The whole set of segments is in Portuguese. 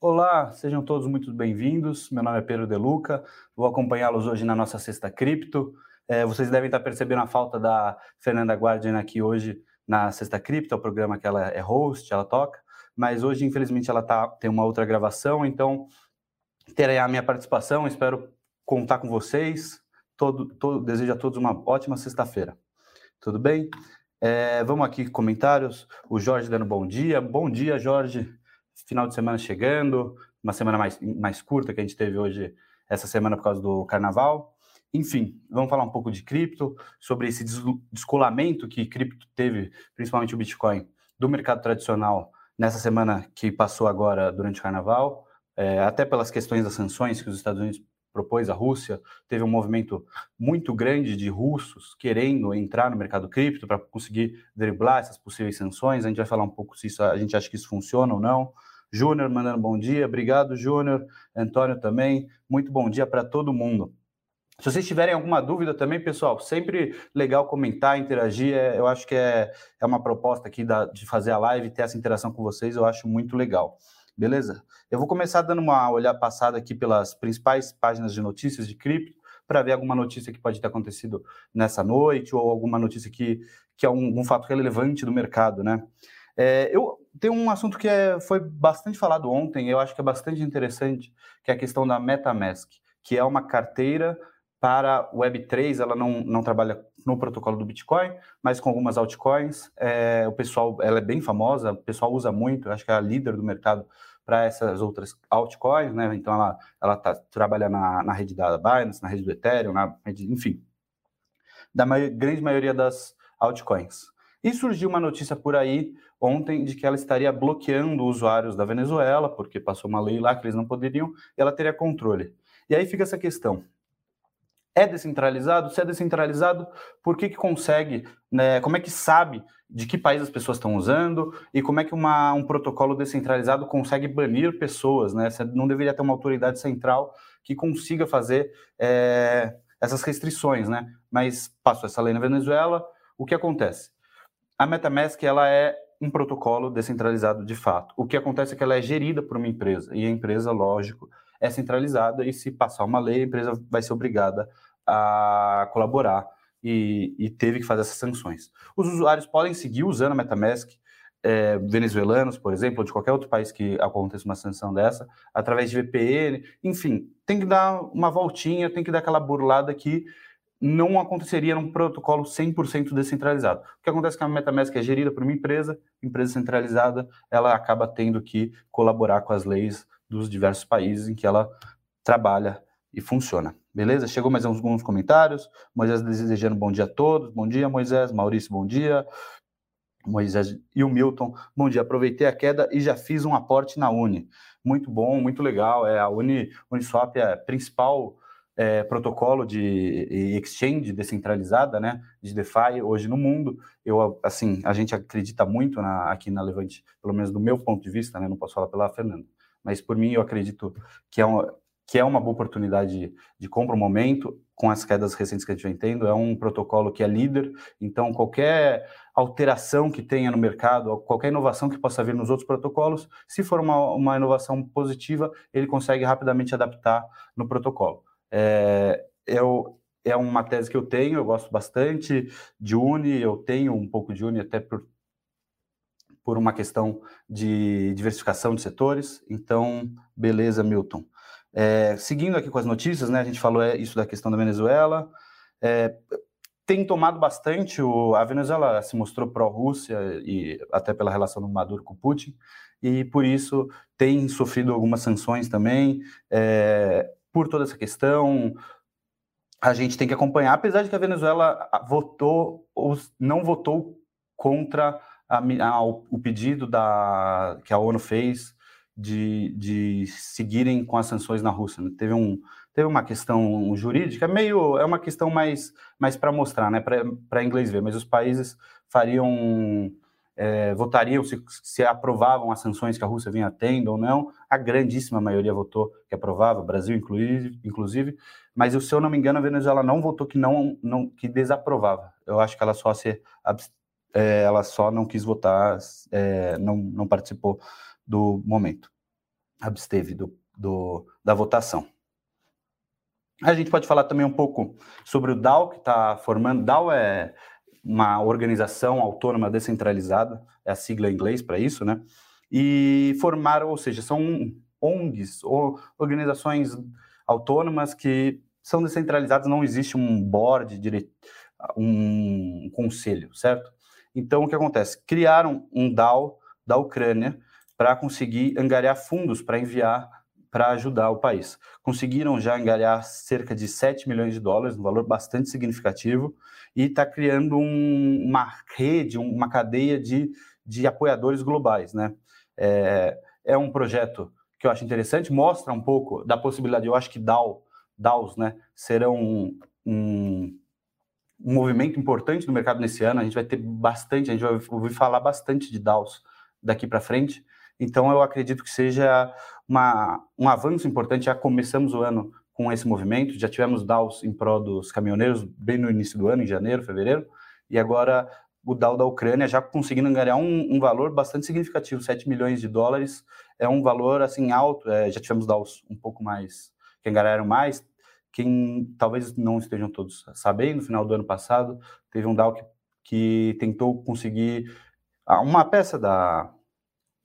Olá, sejam todos muito bem-vindos. Meu nome é Pedro Deluca, vou acompanhá-los hoje na nossa Sexta Cripto. É, vocês devem estar percebendo a falta da Fernanda Guardian aqui hoje na Sexta Cripto, é o programa que ela é host, ela toca, mas hoje, infelizmente, ela tá, tem uma outra gravação, então terei a minha participação, espero contar com vocês. Todo, todo, desejo a todos uma ótima sexta-feira. Tudo bem? É, vamos aqui comentários. O Jorge dando bom dia. Bom dia, Jorge. Final de semana chegando, uma semana mais, mais curta que a gente teve hoje, essa semana por causa do carnaval. Enfim, vamos falar um pouco de cripto, sobre esse descolamento que cripto teve, principalmente o Bitcoin, do mercado tradicional nessa semana que passou agora durante o carnaval, é, até pelas questões das sanções que os Estados Unidos propôs à Rússia, teve um movimento muito grande de russos querendo entrar no mercado cripto para conseguir driblar essas possíveis sanções. A gente vai falar um pouco se isso, a gente acha que isso funciona ou não. Júnior mandando bom dia, obrigado, Júnior. Antônio também, muito bom dia para todo mundo. Se vocês tiverem alguma dúvida também, pessoal, sempre legal comentar, interagir. É, eu acho que é, é uma proposta aqui da, de fazer a live, ter essa interação com vocês, eu acho muito legal. Beleza? Eu vou começar dando uma olhada passada aqui pelas principais páginas de notícias de cripto, para ver alguma notícia que pode ter acontecido nessa noite, ou alguma notícia que, que é um, um fato relevante do mercado, né? É, eu tenho um assunto que é, foi bastante falado ontem, eu acho que é bastante interessante, que é a questão da MetaMask, que é uma carteira para Web3, ela não, não trabalha no protocolo do Bitcoin, mas com algumas altcoins. É, o pessoal, ela é bem famosa, o pessoal usa muito, acho que é a líder do mercado para essas outras altcoins, né? Então ela, ela tá, trabalha na, na rede da Binance, na rede do Ethereum, na rede, enfim, da grande maioria das altcoins. E surgiu uma notícia por aí ontem de que ela estaria bloqueando usuários da Venezuela, porque passou uma lei lá que eles não poderiam, e ela teria controle. E aí fica essa questão é descentralizado? Se é descentralizado, por que, que consegue, né, como é que sabe de que país as pessoas estão usando e como é que uma, um protocolo descentralizado consegue banir pessoas, né? Você não deveria ter uma autoridade central que consiga fazer é, essas restrições, né? Mas passou essa lei na Venezuela, o que acontece? A MetaMask, ela é um protocolo descentralizado de fato. O que acontece é que ela é gerida por uma empresa, e a empresa, lógico, é centralizada, e se passar uma lei, a empresa vai ser obrigada a colaborar e, e, teve que fazer essas sanções. Os usuários podem seguir usando a MetaMask, é, venezuelanos, por exemplo, ou de qualquer outro país que aconteça uma sanção dessa, através de VPN, enfim, tem que dar uma voltinha, tem que dar aquela burlada que não aconteceria num protocolo 100% descentralizado. O que acontece é que a MetaMask é gerida por uma empresa, empresa centralizada, ela acaba tendo que colaborar com as leis dos diversos países em que ela trabalha e funciona. Beleza? Chegou mais alguns comentários. Moisés desejando bom dia a todos. Bom dia, Moisés. Maurício, bom dia. Moisés e o Milton, bom dia. Aproveitei a queda e já fiz um aporte na Uni. Muito bom, muito legal. É, a Uni, Uniswap é a principal é, protocolo de exchange descentralizada, né, de DeFi hoje no mundo. Eu, assim, a gente acredita muito na, aqui na Levante, pelo menos do meu ponto de vista, né, não posso falar pela Fernanda, mas por mim eu acredito que é, um, que é uma boa oportunidade de, compra no momento, com as quedas recentes que a gente vem tendo, é um protocolo que é líder, então qualquer alteração que tenha no mercado, qualquer inovação que possa vir nos outros protocolos, se for uma, uma inovação positiva, ele consegue rapidamente adaptar no protocolo. É, eu, é uma tese que eu tenho, eu gosto bastante de Uni, eu tenho um pouco de Uni até por, por uma questão de diversificação de setores, então, beleza, Milton. É, seguindo aqui com as notícias, né, a gente falou é, isso da questão da Venezuela. É, tem tomado bastante, o, a Venezuela se mostrou pró-Rússia, e até pela relação do Maduro com Putin, e por isso tem sofrido algumas sanções também, é, por toda essa questão. A gente tem que acompanhar, apesar de que a Venezuela votou, ou não votou contra a, a, o pedido da, que a ONU fez de, de seguirem com as sanções na Rússia. Né? Teve, um, teve uma questão jurídica, meio é uma questão mais, mais para mostrar, né? para inglês ver, mas os países fariam, é, votariam se, se aprovavam as sanções que a Rússia vinha tendo ou não. A grandíssima maioria votou que aprovava, Brasil inclusive, inclusive mas se eu não me engano, a Venezuela não votou que não, não que desaprovava. Eu acho que ela só se é, ela só não quis votar, é, não, não participou do momento. absteve do, do, da votação. A gente pode falar também um pouco sobre o DAO, que está formando. DAO é uma organização autônoma descentralizada, é a sigla em inglês para isso, né? E formaram, ou seja, são ONGs, ou organizações autônomas que são descentralizadas, não existe um board, um conselho, certo? Então, o que acontece? Criaram um DAO da Ucrânia para conseguir angariar fundos para enviar para ajudar o país. Conseguiram já angariar cerca de 7 milhões de dólares, um valor bastante significativo, e está criando um, uma rede, uma cadeia de, de apoiadores globais. Né? É, é um projeto que eu acho interessante, mostra um pouco da possibilidade, eu acho que DAO, DAOs né, serão um, um, um movimento importante no mercado nesse ano, a gente vai ter bastante, a gente vai ouvir falar bastante de DAOs daqui para frente, então eu acredito que seja uma, um avanço importante, já começamos o ano com esse movimento, já tivemos DAOs em prol dos caminhoneiros bem no início do ano, em janeiro, fevereiro, e agora o DAO da Ucrânia já conseguindo ganhar um, um, valor bastante significativo, 7 milhões de dólares, é um valor assim alto, é, já tivemos DAOs um pouco mais, que angariaram mais, quem talvez não estejam todos sabendo, no final do ano passado, teve um DAO que, que tentou conseguir uma peça da,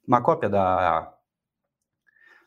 uma cópia da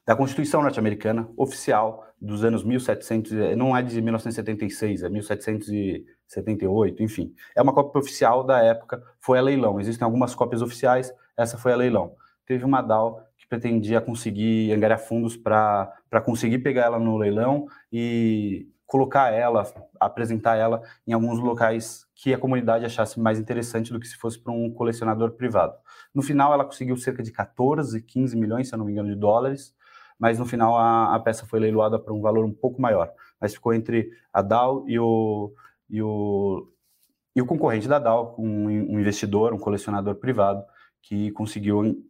da Constituição norte-americana oficial dos anos 1700, eh, não é de 1976, é 1778, enfim. É uma cópia oficial da época, foi a leilão. Existem algumas cópias oficiais, essa foi a leilão. Teve uma DAO que pretendia conseguir angariar fundos para conseguir pegar ela no leilão e colocar ela, apresentar ela em alguns locais que a comunidade achasse mais interessante do que se fosse para um colecionador privado. No final, ela conseguiu cerca de 14, 15 milhões, se eu não me engano, de dólares, mas no final a, a peça foi leiloada por um valor um pouco maior. Mas ficou entre a DAO e o, e o, e o concorrente da DAO, um, um investidor, um colecionador privado, que conseguiu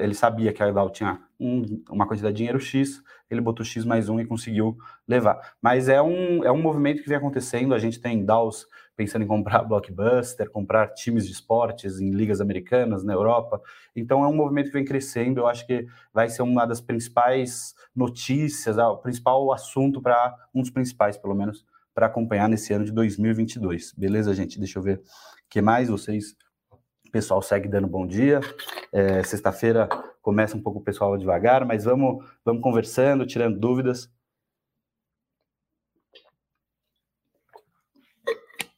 ele sabia que a DAO tinha um, uma quantidade de dinheiro X, ele botou X mais um e conseguiu levar. Mas é um, é um movimento que vem acontecendo, a gente tem DAOs pensando em comprar blockbuster, comprar times de esportes em ligas americanas, na Europa, então é um movimento que vem crescendo, eu acho que vai ser uma das principais notícias, ah, o principal assunto para, um dos principais pelo menos, para acompanhar nesse ano de 2022. Beleza, gente? Deixa eu ver o que mais vocês pessoal segue dando bom dia. É, Sexta-feira começa um pouco o pessoal devagar, mas vamos, vamos conversando, tirando dúvidas.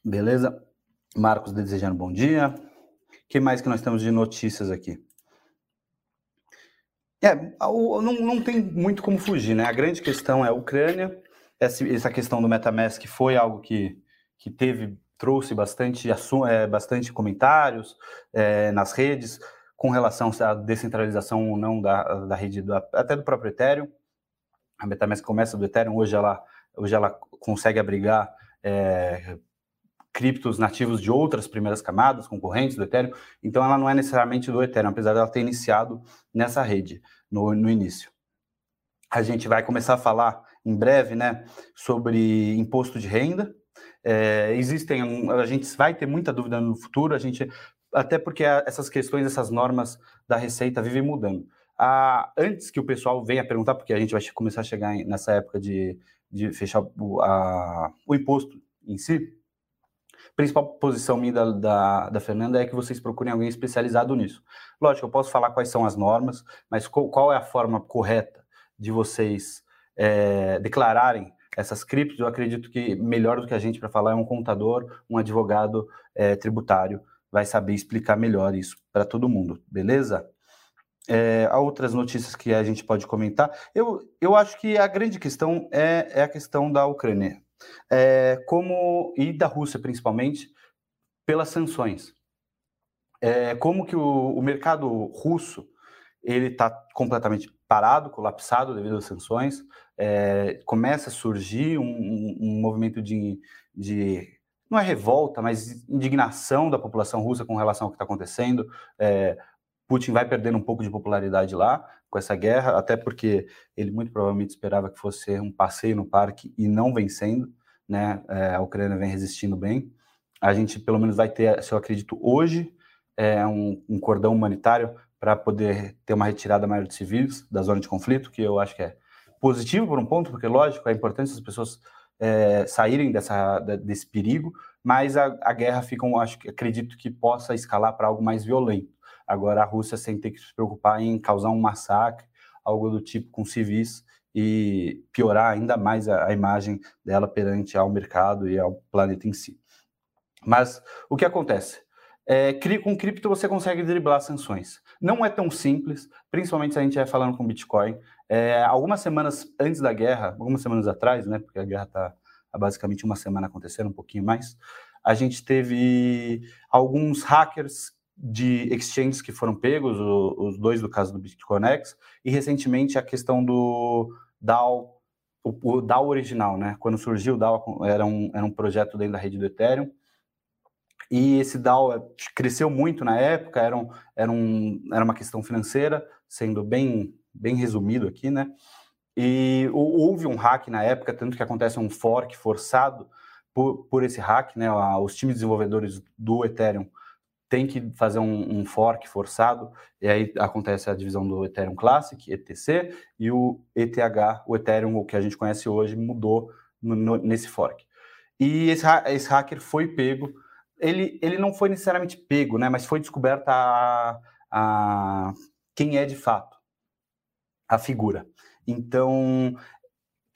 Beleza? Marcos desejando bom dia. O que mais que nós temos de notícias aqui? É, não, não tem muito como fugir, né? A grande questão é a Ucrânia. Essa, essa questão do MetaMask foi algo que, que teve trouxe bastante, é, bastante comentários é, nas redes com relação à descentralização ou não da, da rede, do, até do próprio Ethereum. A MetaMask começa do Ethereum, hoje ela, hoje ela consegue abrigar é, criptos nativos de outras primeiras camadas, concorrentes do Ethereum, então ela não é necessariamente do Ethereum, apesar dela ter iniciado nessa rede no, no início. A gente vai começar a falar em breve né, sobre imposto de renda, é, existem, a gente vai ter muita dúvida no futuro, a gente até porque essas questões, essas normas da Receita vivem mudando. Ah, antes que o pessoal venha perguntar, porque a gente vai começar a chegar nessa época de, de fechar o, a, o imposto em si, principal posição minha da, da, da, Fernanda é que vocês procurem alguém especializado nisso. Lógico, eu posso falar quais são as normas, mas qual, qual é a forma correta de vocês é, declararem essas criptos, eu acredito que melhor do que a gente para falar é um contador, um advogado é, tributário, vai saber explicar melhor isso para todo mundo, beleza? É, há outras notícias que a gente pode comentar. Eu, eu acho que a grande questão é, é a questão da Ucrânia, é, como e da Rússia principalmente, pelas sanções. É, como que o, o mercado russo ele está completamente parado, colapsado devido às sanções é, começa a surgir um, um, movimento de, de, não é revolta, mas indignação da população russa com relação ao que está acontecendo. É, Putin vai perdendo um pouco de popularidade lá com essa guerra, até porque ele muito provavelmente esperava que fosse um passeio no parque e não vencendo, né? É, a Ucrânia vem resistindo bem. A gente pelo menos vai ter, se eu acredito, hoje, é, um, um cordão humanitário para poder ter uma retirada maior de civis da zona de conflito, que eu acho que é positivo por um ponto, porque, lógico, é importante as pessoas é, saírem dessa, desse perigo, mas a, a guerra fica, um, acho, acredito que possa escalar para algo mais violento. Agora, a Rússia sem ter que se preocupar em causar um massacre, algo do tipo com civis, e piorar ainda mais a, a imagem dela perante ao mercado e ao planeta em si. Mas o que acontece? É, com cripto você consegue driblar sanções. Não é tão simples, principalmente se a gente estiver falando com Bitcoin. É, algumas semanas antes da guerra, algumas semanas atrás, né, porque a guerra está basicamente uma semana acontecendo, um pouquinho mais, a gente teve alguns hackers de exchanges que foram pegos, os dois do caso do BitConnect, e recentemente a questão do DAO, o, o DAO original, né? Quando surgiu o DAO, era um, era um projeto dentro da rede do Ethereum, e esse DAO é, cresceu muito na época, era, um, era, um, era uma questão financeira, sendo bem, bem resumido aqui, né? E houve um hack na época, tanto que acontece um fork forçado por, por esse hack, né? Os times desenvolvedores do Ethereum têm que fazer um, um, fork forçado, e aí acontece a divisão do Ethereum Classic, ETC, e o ETH, o Ethereum, o que a gente conhece hoje, mudou no, no, nesse fork. E esse, esse hacker foi pego ele, ele não foi necessariamente pego, né, mas foi descoberta a, a quem é de fato a figura. Então,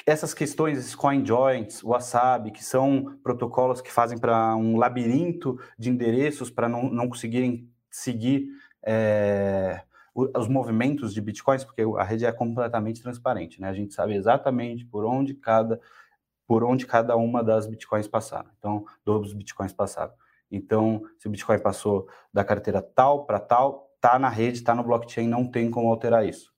essas questões, esses coin joints, wasabi, que são protocolos que fazem para um labirinto de endereços para não, não conseguirem seguir é, os movimentos de bitcoins, porque a rede é completamente transparente, né? A gente sabe exatamente por onde cada por onde cada uma das bitcoins passaram. Então, dos bitcoins passaram. Então, se o Bitcoin passou da carteira tal para tal, tá na rede, tá no blockchain, não tem como alterar isso.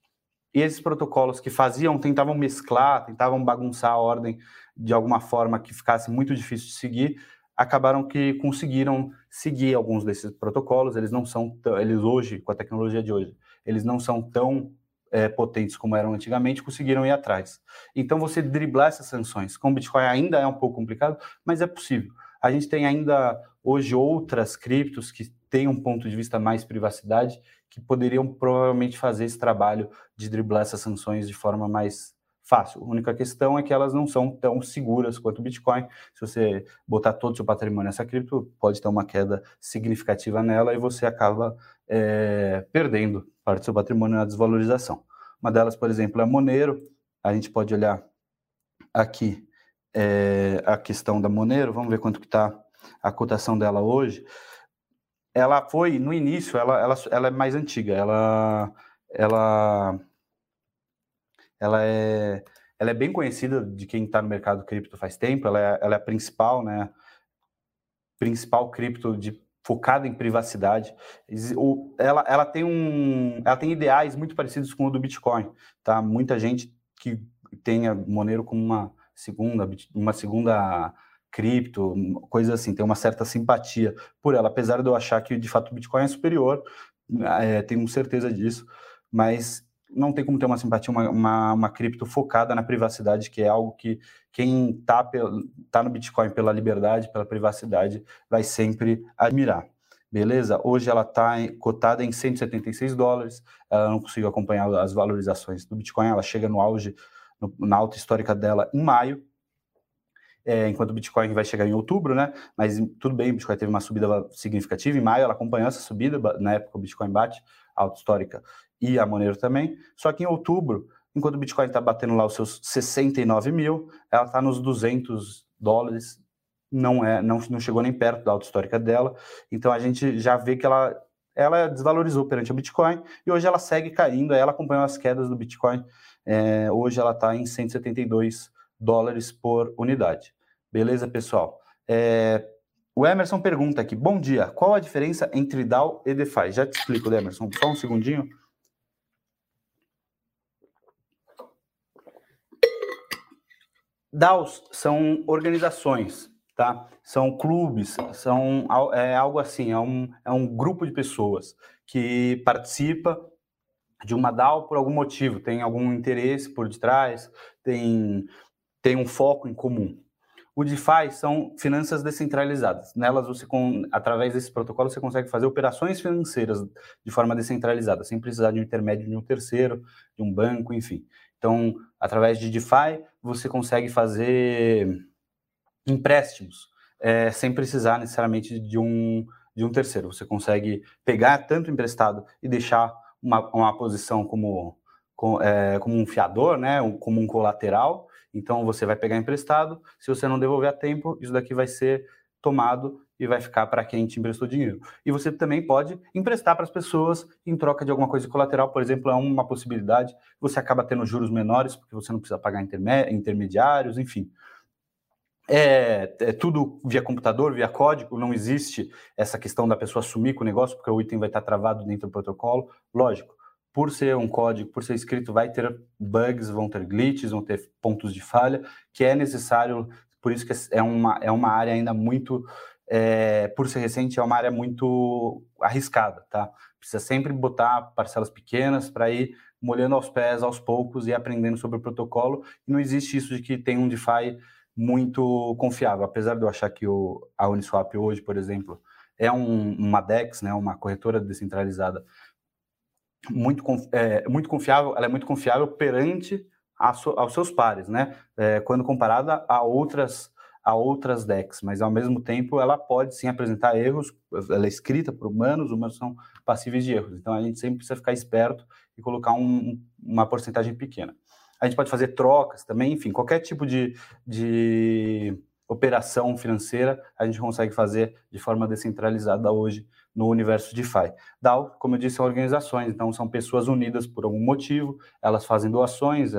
E esses protocolos que faziam, tentavam mesclar, tentavam bagunçar a ordem de alguma forma que ficasse muito difícil de seguir, acabaram que conseguiram seguir alguns desses protocolos. Eles não são, eles hoje, com a tecnologia de hoje, eles não são tão é, potentes como eram antigamente, conseguiram ir atrás. Então, você driblar essas sanções com o Bitcoin ainda é um pouco complicado, mas é possível. A gente tem ainda hoje outras criptos que têm um ponto de vista mais privacidade, que poderiam provavelmente fazer esse trabalho de driblar essas sanções de forma mais fácil. A única questão é que elas não são tão seguras quanto o Bitcoin. Se você botar todo o seu patrimônio nessa cripto, pode ter uma queda significativa nela e você acaba é, perdendo parte do seu patrimônio na desvalorização. Uma delas, por exemplo, é Monero. A gente pode olhar aqui é, a questão da Monero, vamos ver quanto que está a cotação dela hoje. Ela foi, no início, ela, ela, ela é mais antiga, ela, ela, ela, é, ela é bem conhecida de quem está no mercado cripto faz tempo, ela é, ela é a principal, né, principal cripto de focada em privacidade. Ela, ela, tem um, ela tem ideais muito parecidos com o do Bitcoin, tá? Muita gente que tem a Monero como uma segunda, uma segunda cripto, coisa assim, tem uma certa simpatia por ela, apesar de eu achar que de fato o Bitcoin é superior, é, tenho certeza disso, mas não tem como ter uma simpatia, uma, uma, uma cripto focada na privacidade, que é algo que quem está tá no Bitcoin pela liberdade, pela privacidade, vai sempre admirar. Beleza? Hoje ela está cotada em 176 dólares, ela não conseguiu acompanhar as valorizações do Bitcoin, ela chega no auge no, na alta histórica dela em maio, é, enquanto o Bitcoin vai chegar em outubro, né? Mas tudo bem, o Bitcoin teve uma subida significativa em maio, ela acompanhou essa subida, na época o Bitcoin bate a alta histórica e a Monero também. Só que em outubro, enquanto o Bitcoin está batendo lá os seus 69 mil, ela está nos 200 dólares, não é, não, não chegou nem perto da alta histórica dela. Então a gente já vê que ela ela desvalorizou perante o Bitcoin e hoje ela segue caindo. Ela acompanhou as quedas do Bitcoin é, hoje ela está em 172 dólares por unidade. Beleza, pessoal? É, o Emerson pergunta aqui: Bom dia, qual a diferença entre DAO e DeFi? Já te explico, Emerson, só um segundinho. DAOs são organizações, tá? São clubes, são é algo assim, é um, é um grupo de pessoas que participa de uma DAO por algum motivo, tem algum interesse por detrás, tem, tem um foco em comum. O DeFi são finanças descentralizadas. Nelas, você, através desse protocolo, você consegue fazer operações financeiras de forma descentralizada, sem precisar de um intermédio de um terceiro, de um banco, enfim. Então, através de DeFi, você consegue fazer empréstimos é, sem precisar necessariamente de um, de um terceiro. Você consegue pegar tanto emprestado e deixar uma, uma posição como, como, é, como um fiador, né, como um colateral, então você vai pegar emprestado, se você não devolver a tempo, isso daqui vai ser tomado e vai ficar para quem te emprestou dinheiro. E você também pode emprestar para as pessoas em troca de alguma coisa colateral, por exemplo, é uma possibilidade. Você acaba tendo juros menores porque você não precisa pagar intermediários, enfim. É, é, tudo via computador, via código, não existe essa questão da pessoa sumir com o negócio, porque o item vai estar travado dentro do protocolo. Lógico, por ser um código, por ser escrito, vai ter bugs, vão ter glitches, vão ter pontos de falha, que é necessário, por isso que é uma, é uma área ainda muito, é, por ser recente, é uma área muito arriscada, tá? Precisa sempre botar parcelas pequenas para ir molhando aos pés, aos poucos, e aprendendo sobre o protocolo, e não existe isso de que tem um DeFi muito confiável, apesar de eu achar que o, a Uniswap hoje, por exemplo, é um, uma DEX, né, uma corretora descentralizada muito, é, muito confiável, ela é muito confiável perante so, aos seus pares, né? É, quando comparada a outras a outras decks, mas ao mesmo tempo ela pode sim apresentar erros, ela é escrita por humanos, humanos são passíveis de erros, então a gente sempre precisa ficar esperto e colocar um, uma porcentagem pequena. A gente pode fazer trocas também, enfim, qualquer tipo de, de operação financeira a gente consegue fazer de forma descentralizada hoje no universo DeFi. DAO, como eu disse, são organizações, então são pessoas unidas por algum motivo, elas fazem doações,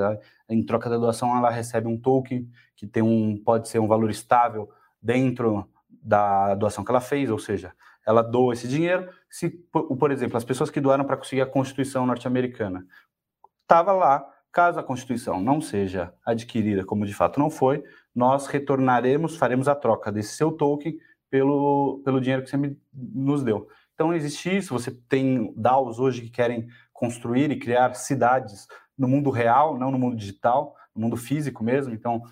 em troca da doação ela recebe um token que tem um pode ser um valor estável dentro da doação que ela fez, ou seja, ela doa esse dinheiro, se por exemplo, as pessoas que doaram para conseguir a Constituição norte-americana, estava lá, caso a Constituição não seja adquirida como de fato não foi, nós retornaremos, faremos a troca desse seu token pelo, pelo dinheiro que você me, nos deu. Então, existe isso. Você tem DAOs hoje que querem construir e criar cidades no mundo real, não no mundo digital, no mundo físico mesmo. Então,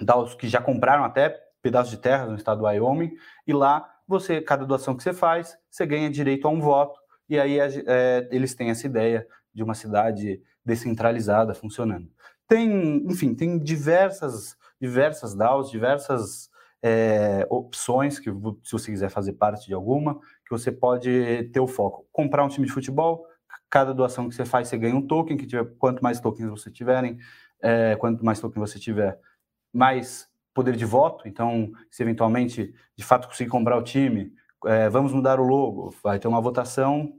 DAOs que já compraram até pedaços de terra no estado do Wyoming, e lá você, cada doação que você faz, você ganha direito a um voto, e aí é, eles têm essa ideia de uma cidade descentralizada funcionando. Tem, enfim, tem diversas, diversas DAOs, diversas é, opções que se você quiser fazer parte de alguma, que você pode ter o foco. Comprar um time de futebol, cada doação que você faz, você ganha um token, que tiver, quanto mais tokens você tiverem, é, quanto mais token você tiver, mais poder de voto. Então, se eventualmente, de fato, conseguir comprar o time, é, vamos mudar o logo, vai ter uma votação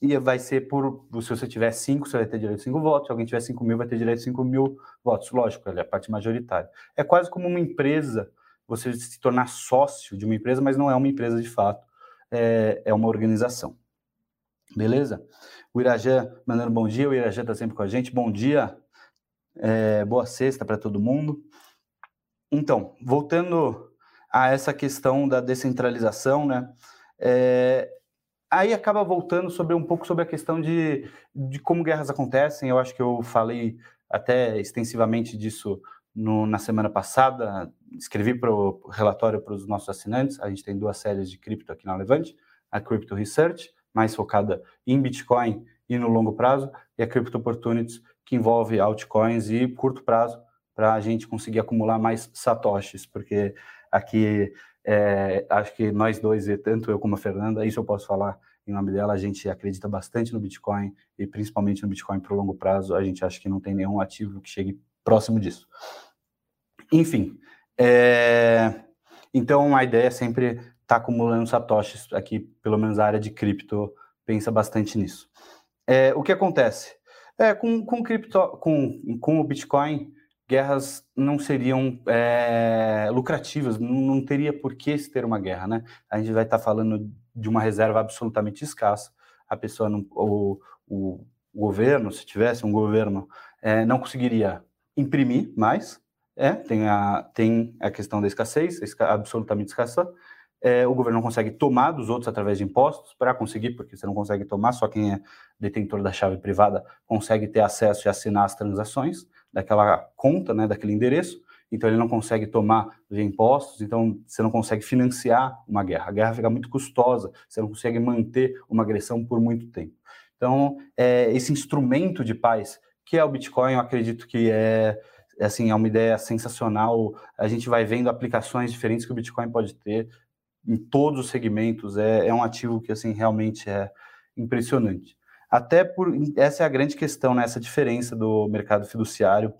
e vai ser por, se você tiver cinco, você vai ter direito a cinco votos, se alguém tiver cinco mil, vai ter direito a cinco mil votos. Lógico, é a parte majoritária. É quase como uma empresa você se tornar sócio de uma empresa, mas não é uma empresa de fato, é, é uma organização. Beleza? O Irajã mandando bom dia, o Irajã está sempre com a gente. Bom dia, é, boa sexta para todo mundo. Então, voltando a essa questão da descentralização, né? É, aí acaba voltando sobre um pouco sobre a questão de, de como guerras acontecem. Eu acho que eu falei até extensivamente disso no, na semana passada, escrevi para o relatório para os nossos assinantes. A gente tem duas séries de cripto aqui na Levante: a Crypto Research, mais focada em Bitcoin e no longo prazo, e a Crypto Opportunities, que envolve altcoins e curto prazo, para a gente conseguir acumular mais satoshis, porque aqui é, acho que nós dois, tanto eu como a Fernanda, isso eu posso falar em nome dela, a gente acredita bastante no Bitcoin e principalmente no Bitcoin para o longo prazo. A gente acha que não tem nenhum ativo que chegue próximo disso. Enfim, é... então a ideia é sempre estar tá acumulando satoshis aqui, pelo menos a área de cripto pensa bastante nisso. É, o que acontece? É, com, com, cripto, com, com o Bitcoin, guerras não seriam é, lucrativas, não, não, teria por que se ter uma guerra, né? A gente vai estar tá falando de uma reserva absolutamente escassa, a pessoa, não, o, o, o governo, se tivesse um governo, é, não conseguiria imprimir mais, é, tem a, tem a questão da escassez, absolutamente escassa. É, o governo não consegue tomar dos outros através de impostos para conseguir, porque você não consegue tomar, só quem é detentor da chave privada consegue ter acesso e assinar as transações daquela conta, né, daquele endereço. então ele não consegue tomar via impostos, então você não consegue financiar uma guerra. A guerra fica muito custosa, você não consegue manter uma agressão por muito tempo. Então, é, esse instrumento de paz, que é o Bitcoin, eu acredito que é, assim, é uma ideia sensacional. A gente vai vendo aplicações diferentes que o Bitcoin pode ter em todos os segmentos. É, é um ativo que, assim, realmente é impressionante. Até por essa é a grande questão, né? Essa diferença do mercado fiduciário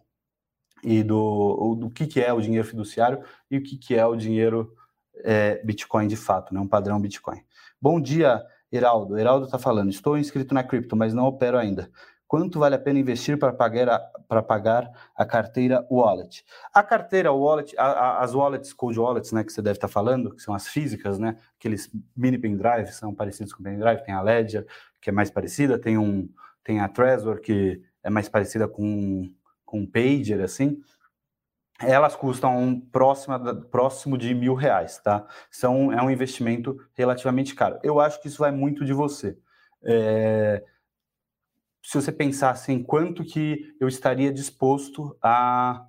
e do, do que, que é o dinheiro fiduciário e o que, que é o dinheiro é, Bitcoin de fato, né? Um padrão Bitcoin. Bom dia, Heraldo. Heraldo está falando. Estou inscrito na cripto, mas não opero ainda. Quanto vale a pena investir para pagar a, para pagar a carteira wallet? A carteira wallet, a, a, as wallets, cold wallets, né, que você deve estar falando, que são as físicas, né, aqueles mini pendrive, são parecidos com pendrive, tem a Ledger, que é mais parecida, tem, um, tem a Trezor, que é mais parecida com, com um Pager, assim, elas custam próxima, próximo de mil reais, tá? São, é um investimento relativamente caro. Eu acho que isso vai muito de você. É, se você pensar assim, quanto que eu estaria disposto a...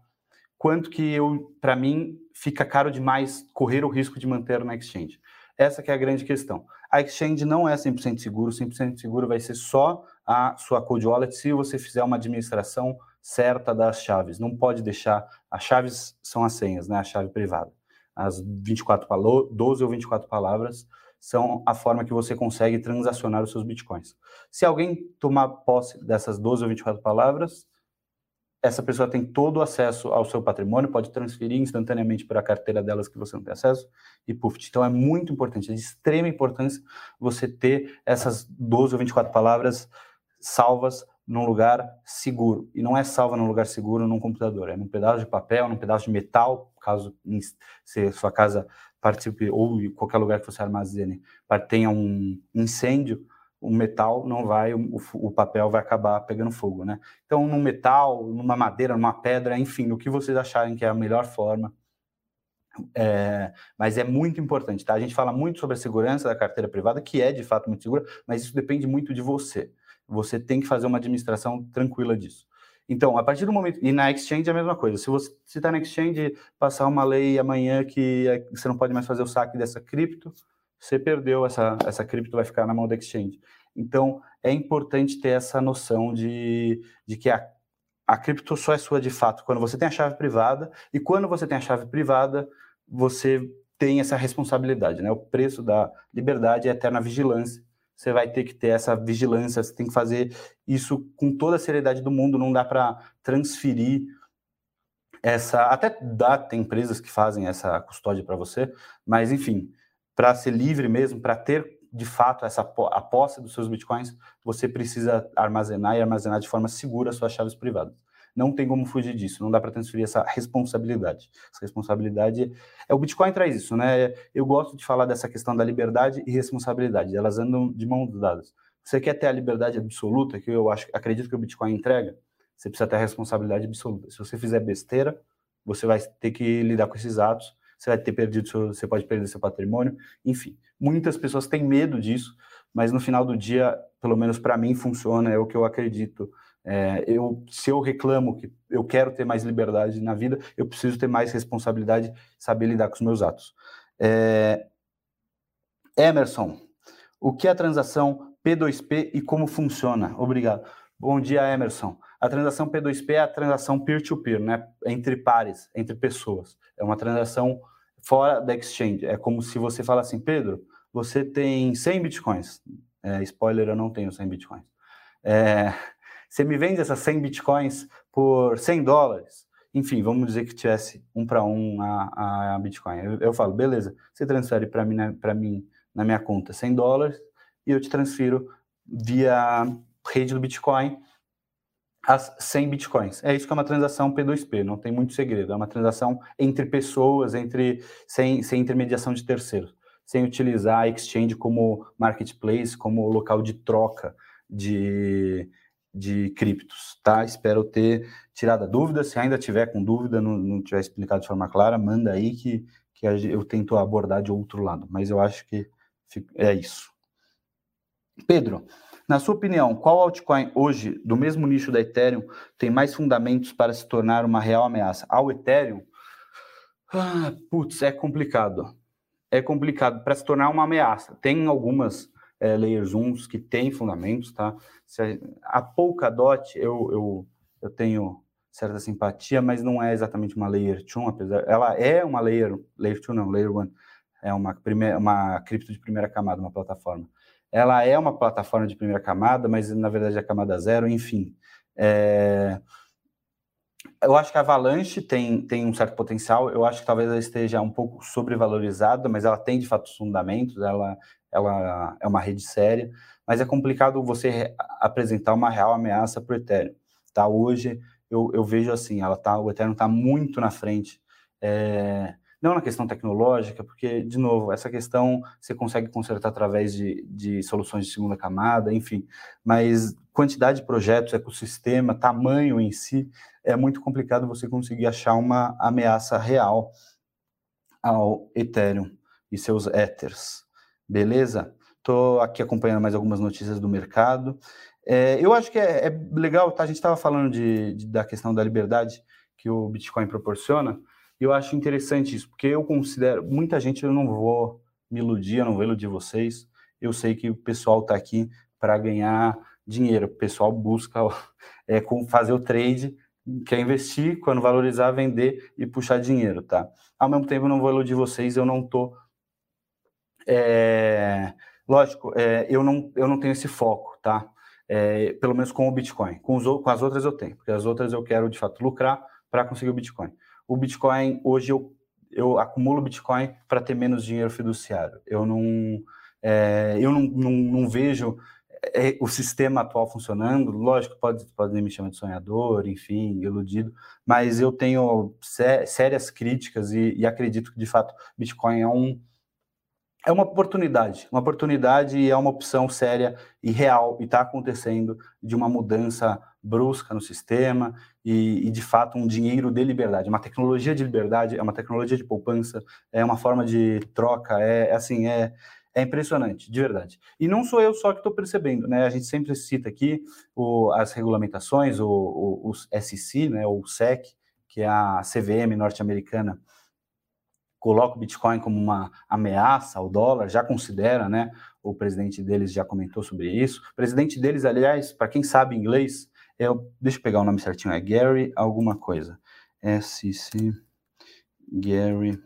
Quanto que eu, para mim, fica caro demais correr o risco de manter na exchange. Essa que é a grande questão. A exchange não é 100% seguro, 100% seguro vai ser só a sua cold wallet se você fizer uma administração certa das chaves. Não pode deixar, as chaves são as senhas, né? A chave privada. As 24 12 ou 24 palavras são a forma que você consegue transacionar os seus bitcoins. Se alguém tomar posse dessas 12 ou 24 palavras, essa pessoa tem todo o acesso ao seu patrimônio, pode transferir instantaneamente para a carteira delas que você não tem acesso e puf. Então é muito importante, é de extrema importância você ter essas 12 ou 24 palavras salvas num lugar seguro. E não é salva num lugar seguro num computador, é num pedaço de papel, num pedaço de metal, caso se sua casa participe ou em qualquer lugar que você armazene tenha um incêndio, o metal não vai, o, o, papel vai acabar pegando fogo, né? Então, num metal, numa madeira, numa pedra, enfim, o que vocês acharem que é a melhor forma. É, mas é muito importante, tá? A gente fala muito sobre a segurança da carteira privada, que é de fato muito segura, mas isso depende muito de você. Você tem que fazer uma administração tranquila disso. Então, a partir do momento. E na exchange é a mesma coisa. Se você está na exchange, passar uma lei amanhã que é, você não pode mais fazer o saque dessa cripto, você perdeu essa, essa cripto, vai ficar na mão da exchange. Então, é importante ter essa noção de, de que a, a cripto só é sua de fato quando você tem a chave privada, e quando você tem a chave privada, você tem essa responsabilidade, né? O preço da liberdade é eterna vigilância. Você vai ter que ter essa vigilância, você tem que fazer isso com toda a seriedade do mundo, não dá para transferir essa. Até dá, tem empresas que fazem essa custódia para você, mas enfim, para ser livre mesmo, para ter de fato essa a posse dos seus bitcoins, você precisa armazenar e armazenar de forma segura suas chaves privadas. Não tem como fugir disso, não dá para transferir essa responsabilidade. Essa responsabilidade é o Bitcoin traz isso, né? Eu gosto de falar dessa questão da liberdade e responsabilidade, elas andam de mãos dadas. Você quer ter a liberdade absoluta, que eu acho, acredito que o Bitcoin entrega, você precisa ter a responsabilidade absoluta. Se você fizer besteira, você vai ter que lidar com esses atos você vai ter perdido, seu, você pode perder seu patrimônio, enfim. Muitas pessoas têm medo disso, mas no final do dia, pelo menos para mim, funciona, é o que eu acredito. É, eu, se eu reclamo que eu quero ter mais liberdade na vida, eu preciso ter mais responsabilidade, saber lidar com os meus atos. É, Emerson, o que é a transação P2P e como funciona? Obrigado. Bom dia, Emerson. A transação P2P é a transação peer-to-peer, -peer, né? Entre pares, entre pessoas. É uma transação fora da exchange. É como se você fala assim, Pedro, você tem 100 bitcoins. É, spoiler, eu não tenho 100 bitcoins. É, você me vende essas 100 bitcoins por 100 dólares. Enfim, vamos dizer que tivesse um para um a, a Bitcoin. Eu, eu, falo, beleza, você transfere para mim, para mim na minha conta 100 dólares e eu te transfiro via rede do Bitcoin as 100 bitcoins. É isso que é uma transação P2P, não tem muito segredo. É uma transação entre pessoas, entre sem, sem intermediação de terceiros, sem utilizar a exchange como marketplace, como local de troca de, de criptos, tá? Espero ter tirado a dúvida. Se ainda tiver com dúvida, não, não tiver explicado de forma clara, manda aí que, que eu tento abordar de outro lado. Mas eu acho que é isso. Pedro, na sua opinião, qual altcoin hoje, do mesmo nicho da Ethereum, tem mais fundamentos para se tornar uma real ameaça? Ao Ethereum, Ah, putz, é complicado. É complicado para se tornar uma ameaça. Tem algumas é, layers 1 que têm fundamentos, tá? A Polkadot, eu, eu, eu tenho certa simpatia, mas não é exatamente uma layer 2, apesar ela é uma layer layer 2 não, layer 1. É uma primeira uma cripto de primeira camada, uma plataforma. Ela é uma plataforma de primeira camada, mas na verdade é a camada zero, enfim. É... Eu acho que a Avalanche tem, tem um certo potencial, eu acho que talvez ela esteja um pouco sobrevalorizada, mas ela tem de fato fundamentos, ela, ela é uma rede séria, mas é complicado você apresentar uma real ameaça para o Ethereum. Tá? Hoje, eu, eu vejo assim, ela tá, o Ethereum está muito na frente. É, não na questão tecnológica, porque, de novo, essa questão você consegue consertar através de, de soluções de segunda camada, enfim, mas quantidade de projetos, ecossistema, tamanho em si, é muito complicado você conseguir achar uma ameaça real ao Ethereum e seus Ethers. Beleza? Estou aqui acompanhando mais algumas notícias do mercado. É, eu acho que é, é legal, tá? A gente estava falando de, de, da questão da liberdade que o Bitcoin proporciona, e eu acho interessante isso, porque eu considero, muita gente, eu não vou me iludir, eu não vou iludir vocês, eu sei que o pessoal está aqui para ganhar dinheiro, o pessoal busca é, fazer o trade, quer investir, quando valorizar, vender e puxar dinheiro, tá? Ao mesmo tempo, eu não vou iludir vocês, eu não tô... É, lógico, é, eu, não, eu não tenho esse foco, tá? é, pelo menos com o Bitcoin. Com, os, com, as outras eu tenho, porque as outras eu quero de fato lucrar para conseguir o Bitcoin. O Bitcoin, hoje eu, eu acumulo Bitcoin para ter menos dinheiro fiduciário. Eu não, é, eu não, não, não vejo é, o sistema atual funcionando. Lógico, pode, pode me chamar de sonhador, enfim, iludido, mas eu tenho sé, sérias críticas e, e acredito que de fato Bitcoin é um é uma oportunidade, uma oportunidade e é uma opção séria e real e está acontecendo de uma mudança brusca no sistema e, e, de fato um dinheiro de liberdade, uma tecnologia de liberdade, é uma tecnologia de poupança, é uma forma de troca, é, é assim, é, é impressionante, de verdade. E não sou eu só que estou percebendo, né? A gente sempre cita aqui o, as regulamentações, o, o, o SEC, né, o SEC, que é a CVM norte-americana, coloca o Bitcoin como uma ameaça ao dólar, já considera, né? O presidente deles já comentou sobre isso. O presidente deles, aliás, para quem sabe inglês, é, deixa eu pegar o nome certinho, é Gary alguma coisa. SC Gary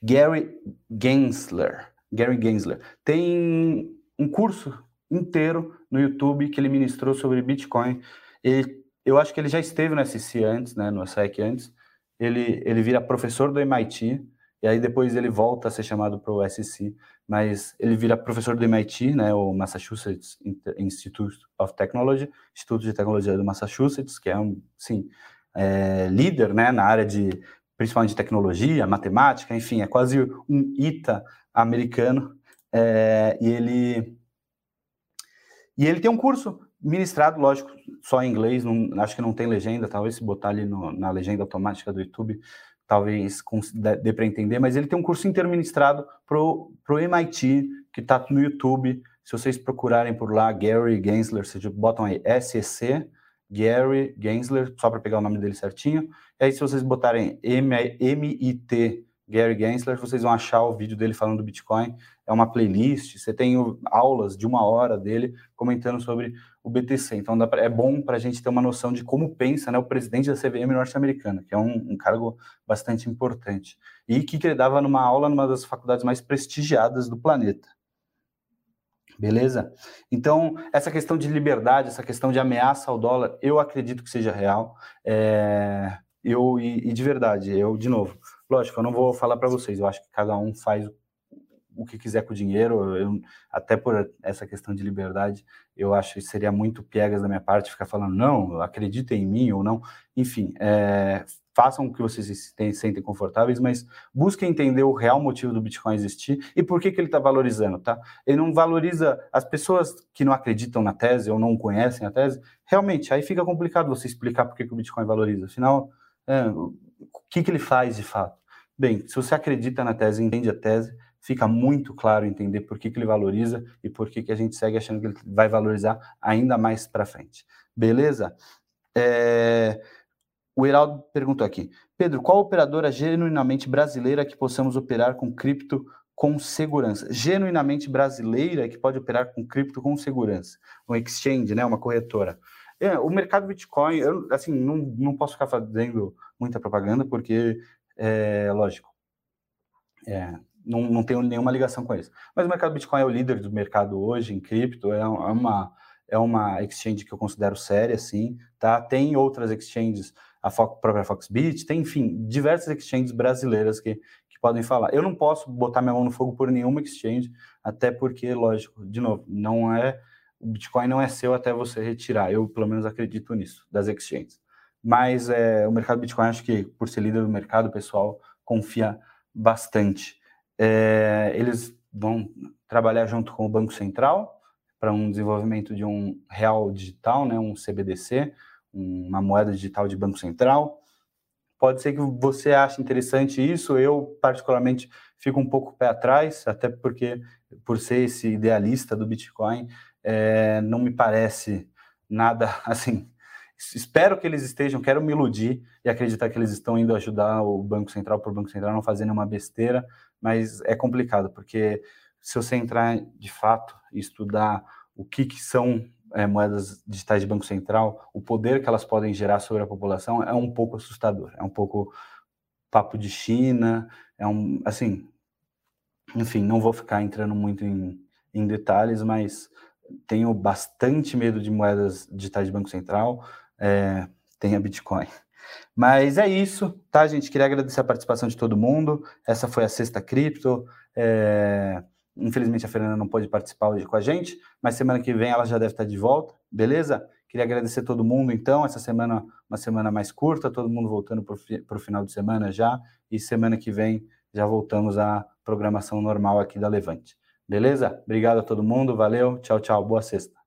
Gary Gensler. Gary Gensler. Tem um curso inteiro no YouTube que ele ministrou sobre Bitcoin. Ele eu acho que ele já esteve no SC antes, né, no SEC antes. Ele, ele vira professor do MIT, e aí depois ele volta a ser chamado para o SC, mas ele vira professor do MIT, né, o Massachusetts Institute of Technology, Instituto de Tecnologia do Massachusetts, que é um, sim, é, líder, né, na área de, principalmente de tecnologia, matemática, enfim, é quase um ITA americano, é, e ele e ele tem um curso ministrado, lógico, só em inglês, não, acho que não tem legenda, talvez se botar ali no, na legenda automática do YouTube, talvez dê para entender, mas ele tem um curso inteiro ministrado pro, pro MIT, que está no YouTube, se vocês procurarem por lá, Gary Gensler, vocês botam aí SEC, Gary Gensler, só para pegar o nome dele certinho, e aí se vocês botarem MIT Gary Gensler, vocês vão achar o vídeo dele falando do Bitcoin, é uma playlist, você tem aulas de uma hora dele comentando sobre o BTC. Então pra, é bom para a gente ter uma noção de como pensa né, o presidente da CVM norte-americana, que é um, um, cargo bastante importante. E que, ele dava numa aula numa das faculdades mais prestigiadas do planeta. Beleza? Então, essa questão de liberdade, essa questão de ameaça ao dólar, eu acredito que seja real. É, eu, e, e de verdade, eu, de novo, lógico, eu não vou falar para vocês, eu acho que cada um faz o que quiser com o dinheiro, eu, até por essa questão de liberdade, eu acho que seria muito piegas da minha parte ficar falando, não, acreditem em mim ou não. Enfim, é, façam o que vocês se sentem confortáveis, mas busquem entender o real motivo do Bitcoin existir e por que, que ele está valorizando, tá? Ele não valoriza as pessoas que não acreditam na tese ou não conhecem a tese, realmente, aí fica complicado você explicar por que, que o Bitcoin valoriza. Afinal, é, o que, que ele faz de fato? Bem, se você acredita na tese, entende a tese, fica muito claro entender por que, que ele valoriza e por que, que a gente segue achando que ele vai valorizar ainda mais para frente. Beleza? É... o Heraldo perguntou aqui: Pedro, qual operadora genuinamente brasileira que possamos operar com cripto com segurança? Genuinamente brasileira que pode operar com cripto com segurança? Um exchange, né? Uma corretora. É, o mercado Bitcoin, eu, assim, não, não posso ficar fazendo muita propaganda, porque, é, lógico, é, não, não tenho nenhuma ligação com eles. Mas o mercado Bitcoin é o líder do mercado hoje em cripto, é, é uma, é uma exchange que eu considero séria, sim, tá? Tem outras exchanges, a Fox, própria Foxbit, tem, enfim, diversas exchanges brasileiras que, que podem falar. Eu não posso botar minha mão no fogo por nenhuma exchange, até porque, lógico, de novo, não é o Bitcoin não é seu até você retirar. Eu, pelo menos, acredito nisso, das exchanges. Mas é, o mercado Bitcoin, acho que, por ser líder do mercado, o pessoal confia bastante. É, eles vão trabalhar junto com o Banco Central para um desenvolvimento de um real digital, né, um CBDC, uma moeda digital de Banco Central. Pode ser que você ache interessante isso, eu particularmente fico um pouco pé atrás, até porque, por ser esse idealista do Bitcoin, é, não me parece nada assim. Espero que eles estejam, quero me iludir e acreditar que eles estão indo ajudar o Banco Central por Banco Central, não fazendo uma besteira, mas é complicado, porque se você entrar de fato e estudar o que, que são é, moedas digitais de Banco Central, o poder que elas podem gerar sobre a população é um pouco assustador, é um pouco papo de China, é um, assim, enfim, não vou ficar entrando muito em, em detalhes, mas tenho bastante medo de moedas digitais de Banco Central, é, tem a Bitcoin. Mas é isso, tá, gente? Queria agradecer a participação de todo mundo. Essa foi a sexta cripto. É... Infelizmente a Fernanda não pôde participar hoje com a gente, mas semana que vem ela já deve estar de volta, beleza? Queria agradecer todo mundo, então. Essa semana, uma semana mais curta, todo mundo voltando para o final de semana já. E semana que vem já voltamos à programação normal aqui da Levante. Beleza? Obrigado a todo mundo, valeu, tchau, tchau, boa sexta.